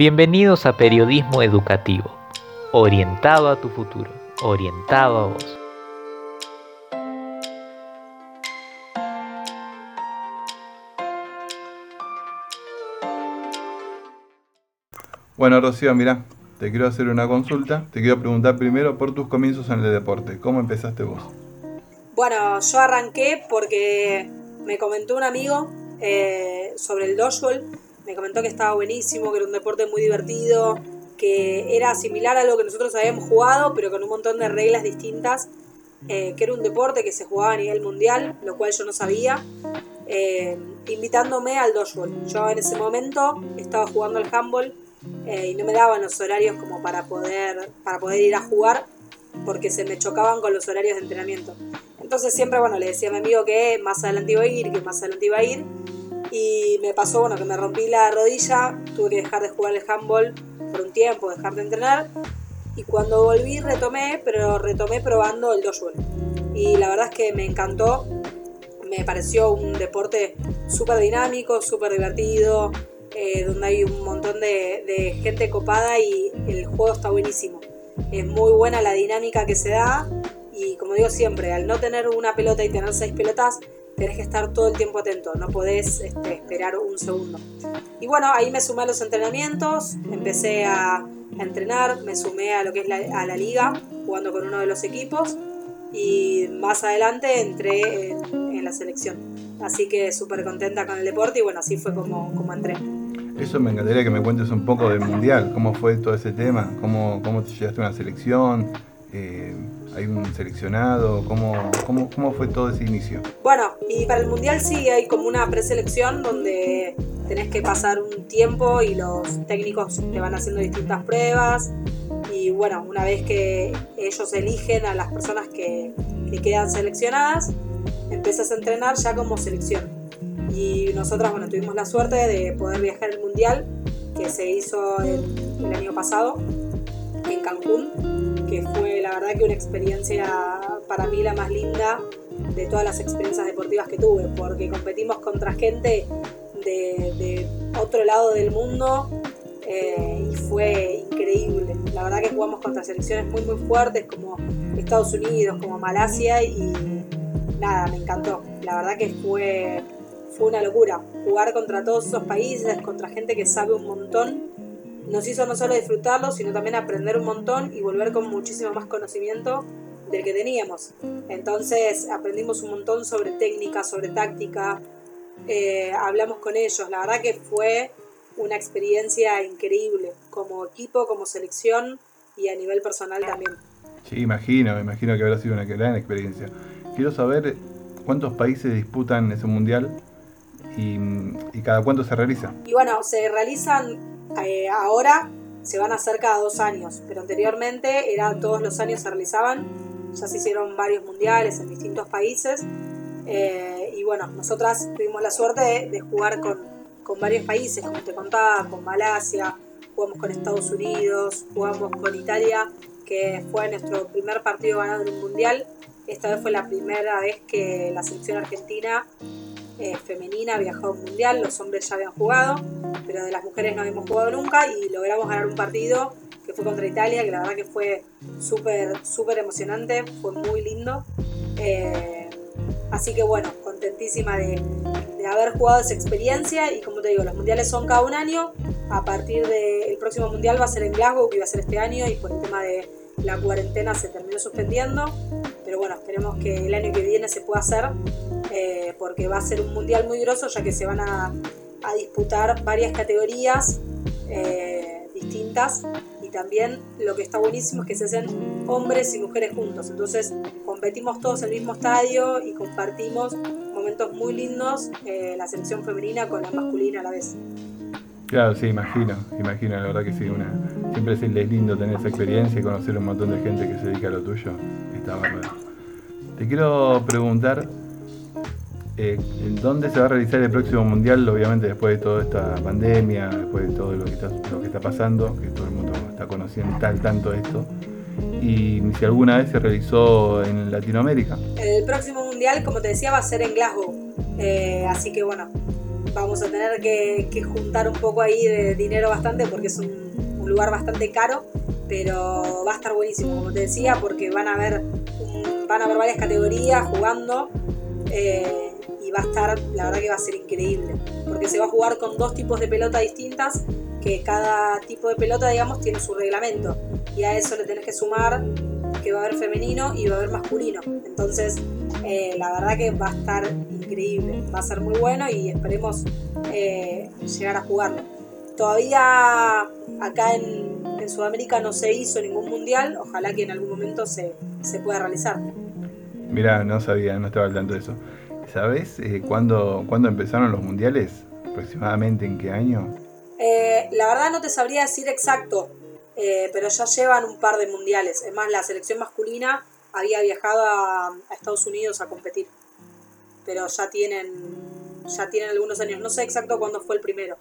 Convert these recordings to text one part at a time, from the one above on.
Bienvenidos a Periodismo Educativo, orientado a tu futuro, orientado a vos. Bueno, Rocío, mira, te quiero hacer una consulta. Te quiero preguntar primero por tus comienzos en el deporte. ¿Cómo empezaste vos? Bueno, yo arranqué porque me comentó un amigo eh, sobre el dodgeball me comentó que estaba buenísimo, que era un deporte muy divertido, que era similar a lo que nosotros habíamos jugado, pero con un montón de reglas distintas, eh, que era un deporte que se jugaba a nivel mundial, lo cual yo no sabía, eh, invitándome al dodgeball. Yo en ese momento estaba jugando al handball eh, y no me daban los horarios como para poder, para poder ir a jugar, porque se me chocaban con los horarios de entrenamiento. Entonces siempre, bueno, le decía a mi amigo que más adelante iba a ir, que más adelante iba a ir, y me pasó, bueno, que me rompí la rodilla, tuve que dejar de jugar el handball por un tiempo, dejar de entrenar. Y cuando volví retomé, pero retomé probando el dodgeball. Y la verdad es que me encantó. Me pareció un deporte súper dinámico, súper divertido, eh, donde hay un montón de, de gente copada y el juego está buenísimo. Es muy buena la dinámica que se da y como digo siempre, al no tener una pelota y tener seis pelotas, tenés que estar todo el tiempo atento, no podés este, esperar un segundo. Y bueno, ahí me sumé a los entrenamientos, empecé a, entrenar, me sumé a lo que es la, a la liga, jugando con uno de los equipos y más adelante entré en, la selección. Así que súper contenta con el deporte y bueno, así fue como, como entré. Eso me encantaría que me cuentes un poco del mundial, cómo fue todo ese tema, cómo, cómo te llegaste a una selección. Eh, ¿Hay un seleccionado? ¿Cómo, cómo, cómo fue todo ese inicio? Bueno, y para el Mundial sí hay como una preselección donde tenés que pasar un tiempo y los técnicos te van haciendo distintas pruebas. Y bueno, una vez que ellos eligen a las personas que, que quedan seleccionadas, empiezas a entrenar ya como selección. Y nosotras, bueno, tuvimos la suerte de poder viajar al Mundial, que se hizo el, el año pasado en Cancún que fue la verdad que una experiencia para mí la más linda de todas las experiencias deportivas que tuve, porque competimos contra gente de, otro lado del mundo eh, y fue increíble. La verdad que jugamos contra selecciones muy muy fuertes como Estados Unidos, como Malasia y nada, me encantó. La verdad que fue, fue una locura jugar contra todos esos países, contra gente que sabe un montón nos hizo no solo disfrutarlo, sino también aprender un montón y volver con muchísimo más conocimiento del que teníamos. Entonces aprendimos un montón sobre técnica, sobre táctica, eh, hablamos con ellos, la verdad que fue una experiencia increíble, como equipo, como selección y a nivel personal también. Sí, imagino, imagino que habrá sido una gran experiencia. Quiero saber cuántos países disputan ese mundial y, y cada cuánto se realiza. Y bueno, se realizan eh, ahora se van a hacer cada dos años, pero anteriormente era todos los años se realizaban, ya se hicieron varios mundiales en distintos países eh, y bueno, nosotras tuvimos la suerte de, jugar con, con, varios países, como te contaba, con Malasia, jugamos con Estados Unidos, jugamos con Italia, que fue nuestro primer partido ganado en un mundial. Esta vez fue la primera vez que la selección argentina eh, femenina viajó a un mundial, los hombres ya habían jugado, pero de las mujeres no habíamos jugado nunca y logramos ganar un partido que fue contra Italia, que la verdad que fue súper, súper emocionante, fue muy lindo. Eh, así que bueno, contentísima de, haber jugado esa experiencia y como te digo, los mundiales son cada un año, a partir del próximo mundial va a ser en Glasgow, que iba a ser este año y por el tema de la cuarentena se terminó suspendiendo, pero bueno, esperemos que el año que viene se pueda hacer porque va a ser un mundial muy grosso ya que se van a, disputar varias categorías eh, distintas y también lo que está buenísimo es que se hacen hombres y mujeres juntos, entonces competimos todos en el mismo estadio y compartimos momentos muy lindos, eh, la selección femenina con la masculina a la vez. Claro, sí, imagino, imagino, la verdad que sí, una, siempre es lindo tener esa experiencia y conocer un montón de gente que se dedica a lo tuyo, está bárbaro. Te quiero preguntar eh, dónde se va a realizar el próximo mundial, obviamente después de toda esta pandemia, después de todo lo que está, pasando, que todo el mundo está conociendo tal tanto esto, y si alguna vez se realizó en Latinoamérica. El próximo mundial, como te decía, va a ser en Glasgow, eh, así que bueno, vamos a tener que, juntar un poco ahí de dinero bastante porque es un, lugar bastante caro, pero va a estar buenísimo, como te decía, porque van a haber, van a haber varias categorías jugando. Eh, va a estar, la verdad que va a ser increíble, porque se va a jugar con dos tipos de pelota distintas, que cada tipo de pelota, digamos, tiene su reglamento, y a eso le tenés que sumar que va a haber femenino y va a haber masculino. Entonces, eh, la verdad que va a estar increíble, va a ser muy bueno y esperemos eh, llegar a jugarlo. Todavía acá en, Sudamérica no se hizo ningún mundial, ojalá que en algún momento se, se pueda realizar. Mira, no sabía, no estaba al tanto de eso. ¿Sabes eh, ¿cuándo, empezaron los mundiales? ¿Aproximadamente en qué año? la verdad no te sabría decir exacto, eh, pero ya llevan un par de mundiales. Es más, la selección masculina había viajado a, Estados Unidos a competir, pero ya tienen, ya tienen algunos años. No sé exacto cuándo fue el primero.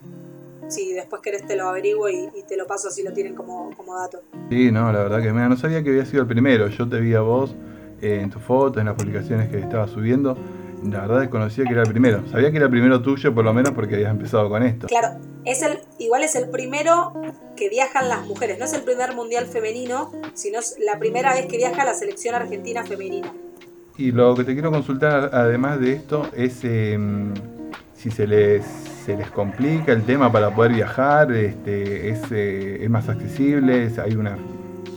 Si después querés te lo averiguo y, te lo paso si lo tienen como, como dato. Sí, no, la verdad que no sabía que había sido el primero. Yo te vi a vos eh, en tus fotos, en las publicaciones que estabas subiendo la verdad desconocía que era el primero. Sabía que era el primero tuyo, por lo menos, porque habías empezado con esto. Claro, es el, igual es el primero que viajan las mujeres. No es el primer mundial femenino, sino es la primera vez que viaja la selección argentina femenina. Y lo que te quiero consultar, además de esto, es em, si se les, se les complica el tema para poder viajar, este, es, eh, es más accesible, hay una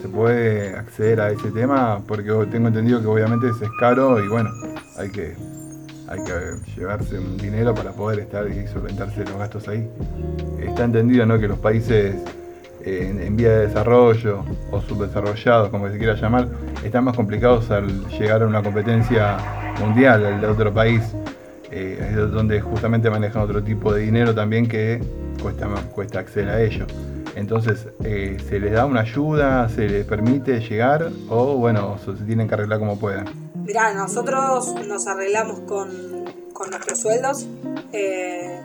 se puede acceder a ese tema porque tengo entendido que obviamente es caro y bueno, hay que hay que llevarse un dinero para poder estar y solventarse los gastos ahí. Está entendido ¿no? que los países eh, en, vía de desarrollo o subdesarrollados, como se quiera llamar, están más complicados al llegar a una competencia mundial, al de otro país, eh, donde justamente manejan otro tipo de dinero también que cuesta, acceder a ello. Entonces, eh, ¿se les da una ayuda? ¿Se les permite llegar? ¿O bueno, se tienen que arreglar como puedan? Mirá, nosotros nos arreglamos con, nuestros sueldos, eh,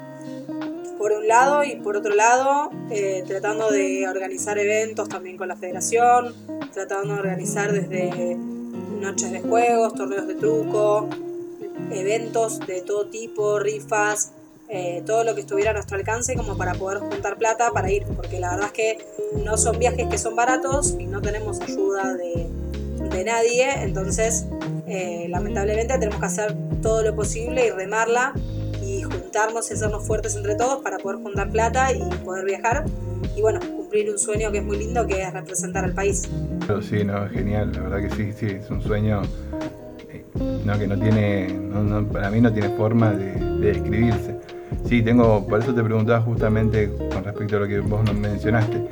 por un lado, y por otro lado, eh, tratando de organizar eventos también con la federación, tratando de organizar desde noches de juegos, torneos de truco, eventos de todo tipo, rifas, eh, todo lo que estuviera a nuestro alcance como para poder juntar plata para ir, porque la verdad es que no son viajes que son baratos y no tenemos ayuda de, de nadie, entonces eh, lamentablemente tenemos que hacer todo lo posible y remarla y juntarnos y hacernos fuertes entre todos para poder juntar plata y poder viajar y bueno, cumplir un sueño que es muy lindo que es representar al país. Sí, no, genial, la verdad que sí, sí, es un sueño eh, no, que no tiene, para mí no tiene forma de, describirse. Sí, tengo, por eso te preguntaba justamente con respecto a lo que vos mencionaste.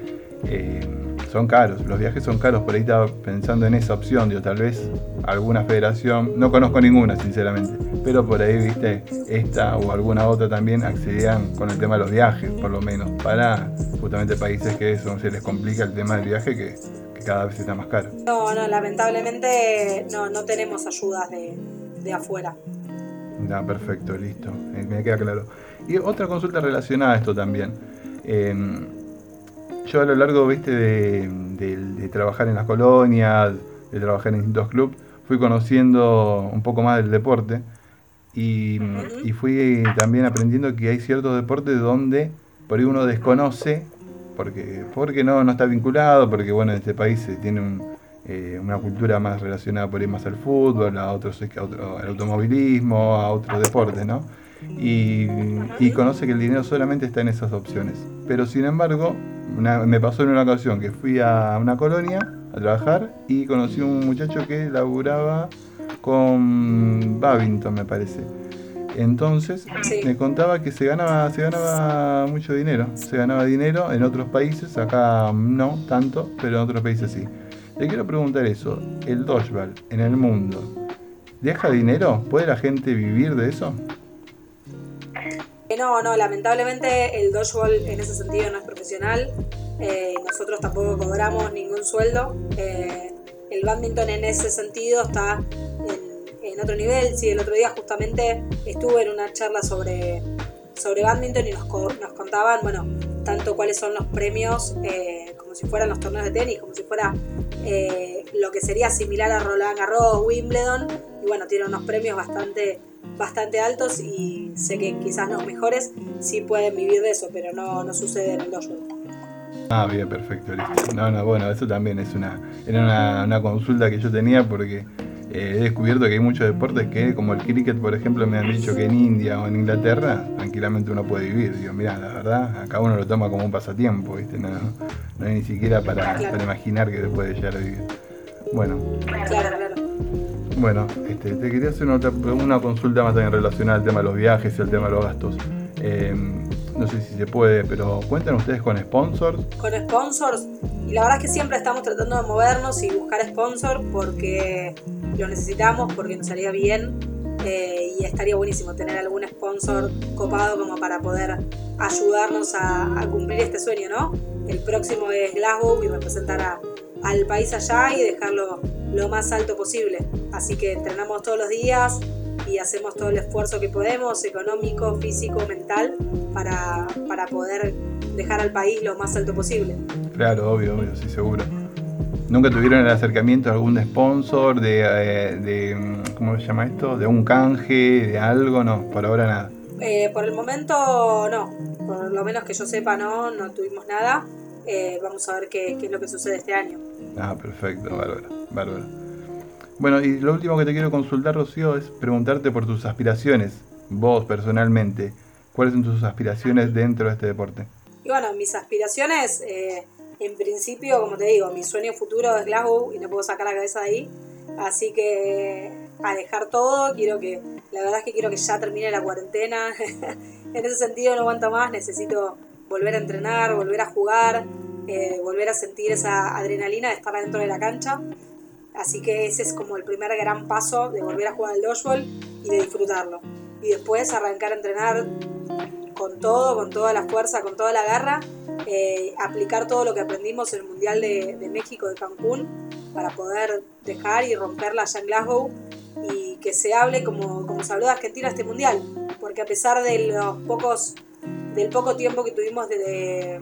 Eh, son caros, los viajes son caros, por ahí estaba pensando en esa opción, digo, tal vez alguna federación, no conozco ninguna sinceramente, pero por ahí, viste, esta o alguna otra también accedían con el tema de los viajes, por lo menos, para justamente países que eso se les complica el tema del viaje que, cada vez está más caro. No, no, lamentablemente no, no tenemos ayudas de, de afuera. No, perfecto, listo, me queda claro. Y otra consulta relacionada a esto también. Em, yo a lo largo, viste, de, trabajar en las colonias, de trabajar en distintos clubes, fui conociendo un poco más del deporte y, fui también aprendiendo que hay ciertos deportes donde por ahí uno desconoce, porque, porque no, no está vinculado, porque bueno, en este país se tiene eh, una cultura más relacionada por ahí más al fútbol, a otros, a otro, al automovilismo, a otros deportes, ¿no? Y, y conoce que el dinero solamente está en esas opciones. Pero sin embargo, me pasó en una ocasión que fui a una colonia a trabajar y conocí a un muchacho que laburaba con Babington, me parece. Entonces me contaba que se ganaba, se ganaba mucho dinero. Se ganaba dinero en otros países, acá no tanto, pero en otros países sí. Le quiero preguntar eso, el dodgeball en el mundo, ¿deja dinero? ¿Puede la gente vivir de eso? No, no, lamentablemente el dodgeball en ese sentido no es profesional. Eh, nosotros tampoco cobramos ningún sueldo. Eh, el badminton en ese sentido está en, otro nivel. Sí, el otro día justamente estuve en una charla sobre, sobre badminton y nos, nos contaban, bueno, tanto cuáles son los premios, eh, como si fueran los torneos de tenis, como si fuera lo que sería similar a Roland Garros, Wimbledon. Y bueno, tiene unos premios bastante bastante altos y sé que quizás los mejores sí pueden vivir de eso, pero no, no sucede en el dojo. Ah, bien, perfecto, listo. No, no, bueno, eso también es una, era una, una consulta que yo tenía porque eh, he descubierto que hay muchos deportes que, como el cricket, por ejemplo, me han dicho que en India o en Inglaterra tranquilamente uno puede vivir. Digo, mira, la verdad, acá uno lo toma como un pasatiempo, ¿viste? No, no hay ni siquiera para, para imaginar que se puede llegar a vivir. Bueno. Claro, claro. Bueno, este, te quería hacer una, una consulta más también relacionada al tema de los viajes y al tema de los gastos. Eh, no sé si se puede, pero cuentan ustedes con sponsors. con sponsors y la verdad es que siempre estamos tratando de movernos y buscar sponsors porque lo necesitamos, porque nos salía bien eh, y estaría buenísimo tener algún sponsor copado como para poder ayudarnos a, a cumplir este sueño, ¿no? El próximo es Glasgow y representar a- al país allá y dejarlo lo más alto posible. Así que entrenamos todos los días y hacemos todo el esfuerzo que podemos, económico, físico, mental, para, para poder dejar al país lo más alto posible. Claro, obvio, obvio, sí, seguro. ¿Nunca tuvieron el acercamiento de algún sponsor, de, eh, de, ¿cómo se llama esto? ¿De un canje, de algo? No, por ahora nada. Eh, por el momento no, por lo menos que yo sepa no, no tuvimos nada. Eh, vamos a ver qué, qué es lo que sucede este año. Ah, perfecto, bárbaro, bárbaro. Bueno, y lo último que te quiero consultar, Rocío, es preguntarte por tus aspiraciones, vos personalmente. ¿Cuáles son tus aspiraciones dentro de este deporte? Y bueno, mis aspiraciones, eh, en principio, como te digo, mi sueño futuro es Glasgow y no puedo sacar la cabeza de ahí. Así que a dejar todo, quiero que, la verdad es que quiero que ya termine la cuarentena. en ese sentido no aguanto más, necesito volver a entrenar, volver a jugar, eh, volver a sentir esa adrenalina de estar adentro de la cancha. Así que ese es como el primer gran paso de volver a jugar al dodgeball y de disfrutarlo. Y después arrancar a entrenar con todo, con toda la fuerza, con toda la garra, eh, aplicar todo lo que aprendimos en el Mundial de, de México de Cancún para poder dejar y romperla allá en Glasgow y que se hable como, como se habló de Argentina este Mundial. Porque a pesar de los pocos, del poco tiempo que tuvimos de, de,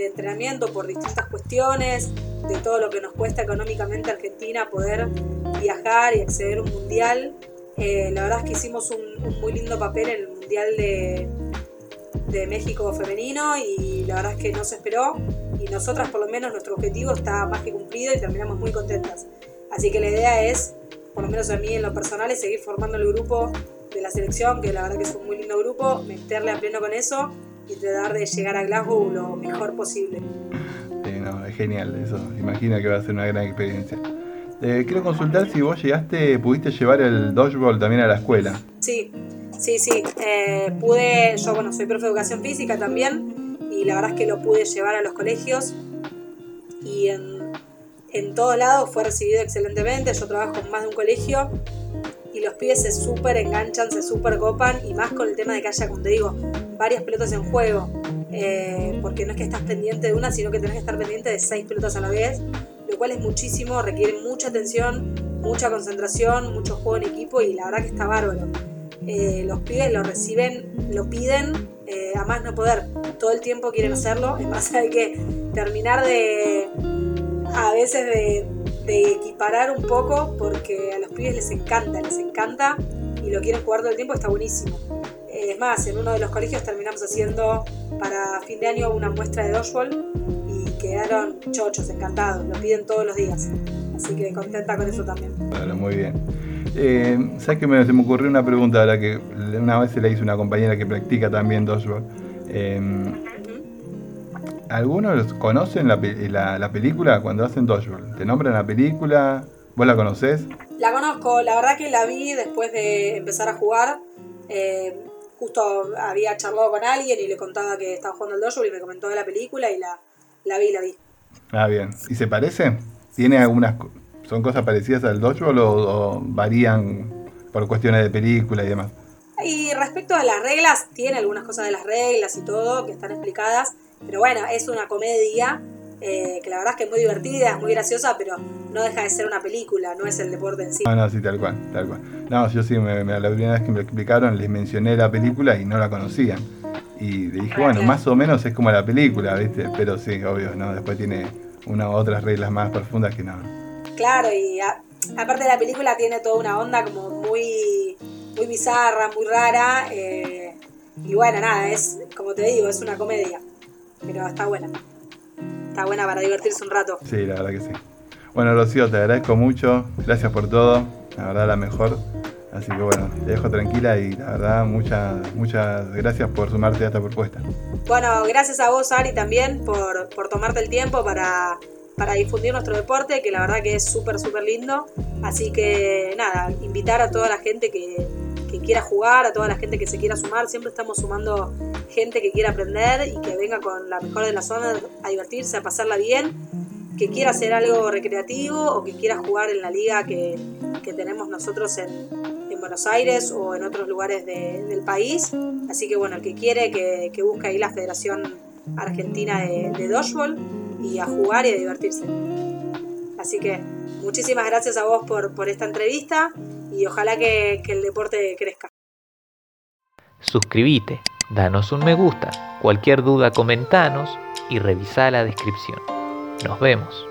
de entrenamiento por distintas cuestiones, de todo lo que nos cuesta económicamente Argentina poder viajar y acceder a un Mundial, eh, la verdad es que hicimos un, un muy lindo papel en el Mundial de, de México femenino y la verdad es que no se esperó. Y nosotras por lo menos nuestro objetivo está más que cumplido y terminamos muy contentas. Así que la idea es, por lo menos a mí en lo personal, es seguir formando el grupo de la selección, que la verdad que es un muy lindo grupo, meterle a pleno con eso y tratar de llegar a Glasgow lo mejor posible. Sí, no, es genial eso. Imagina que va a ser una gran experiencia. Eh, quiero consultar si vos llegaste, pudiste llevar el dodgeball también a la escuela. Sí, sí, sí. eh, pude, yo bueno, soy profe de educación física también y la verdad es que lo pude llevar a los colegios y en, en todos lados fue recibido excelentemente. Yo trabajo en más de un colegio y los pibes se súper enganchan, se súper copan y más con el tema de que haya, como te digo, varias pelotas en juego. eh, porque no es que estás pendiente de una, sino que tenés que estar pendiente de seis pelotas a la vez, lo cual es muchísimo, requiere mucha atención, mucha concentración, mucho juego en equipo y la verdad que está bárbaro. Eh, los pibes lo reciben, lo piden, eh, a no poder, todo el tiempo quieren hacerlo, es más hay que terminar de, a veces de equiparar un poco porque a los pibes les encanta, les encanta y lo quieren jugar todo el tiempo, está buenísimo. Es más, en uno de los colegios terminamos haciendo para fin de año una muestra de dodgeball y quedaron chochos, encantados, lo piden todos los días. Así que contenta con eso también. Claro, muy bien. Eh, ¿Sabes que me, se me ocurrió una pregunta a la que una vez se la hizo una compañera que practica también dodgeball? Eh, Ujú. ¿Algunos conocen la- la película cuando hacen dodgeball? ¿Te nombran la película? ¿Vos la conocés? La conozco, la verdad que la vi después de empezar a jugar. Eh, justo había charlado con alguien y le contaba que estaba jugando al dodgeball y me comentó de la película y la, la vi, la vi. Ah, bien. ¿Y se parece? ¿Tiene algunas... ¿Son cosas parecidas al dodgeball o, o varían por cuestiones de película y demás? Y respecto a las reglas, tiene algunas cosas de las reglas y todo que están explicadas, pero bueno, es una comedia eh, que la verdad es que es muy divertida, es muy graciosa, pero no deja de ser una película, no es el deporte en sí. No, no, sí, tal cual, tal cual. No, yo sí, me, me- la primera vez que me lo explicaron les mencioné la película y no la conocían. Y le dije, Ah, bueno, claro. más o menos es como la película, ¿viste? Pero sí, obvio, ¿no? Después tiene una u otras reglas más profundas que no. Claro, y a- aparte de la película tiene toda una onda como muy, muy bizarra, muy rara. eh, y bueno, nada, es como te digo, es una comedia. Pero está buena. Está buena para divertirse un rato. Sí, la verdad que sí. Bueno, Rocío, te agradezco mucho. Gracias por todo. La verdad, la mejor. Así que bueno, te dejo tranquila y la verdad, muchas, muchas gracias por sumarte a esta propuesta. Bueno, gracias a vos, Ari, también por, por tomarte el tiempo para, para difundir nuestro deporte, que la verdad que es súper, súper lindo. Así que nada, invitar a toda la gente que, que quiera jugar, a toda la gente que se quiera sumar. Siempre estamos sumando gente que quiera aprender y que venga con la mejor de las zonas a divertirse, a pasarla bien, que quiera hacer algo recreativo o que quiera jugar en la liga que, que tenemos nosotros en, en Buenos Aires o en otros lugares de- del país. Así que bueno, el que quiere que, que busque ahí la Federación Argentina de, de Dodgeball y a jugar y a divertirse. Así que muchísimas gracias a vos por, por esta entrevista y ojalá que, el deporte crezca. Suscríbete, danos un me gusta, cualquier duda comentanos y revisa la descripción. Nos vemos.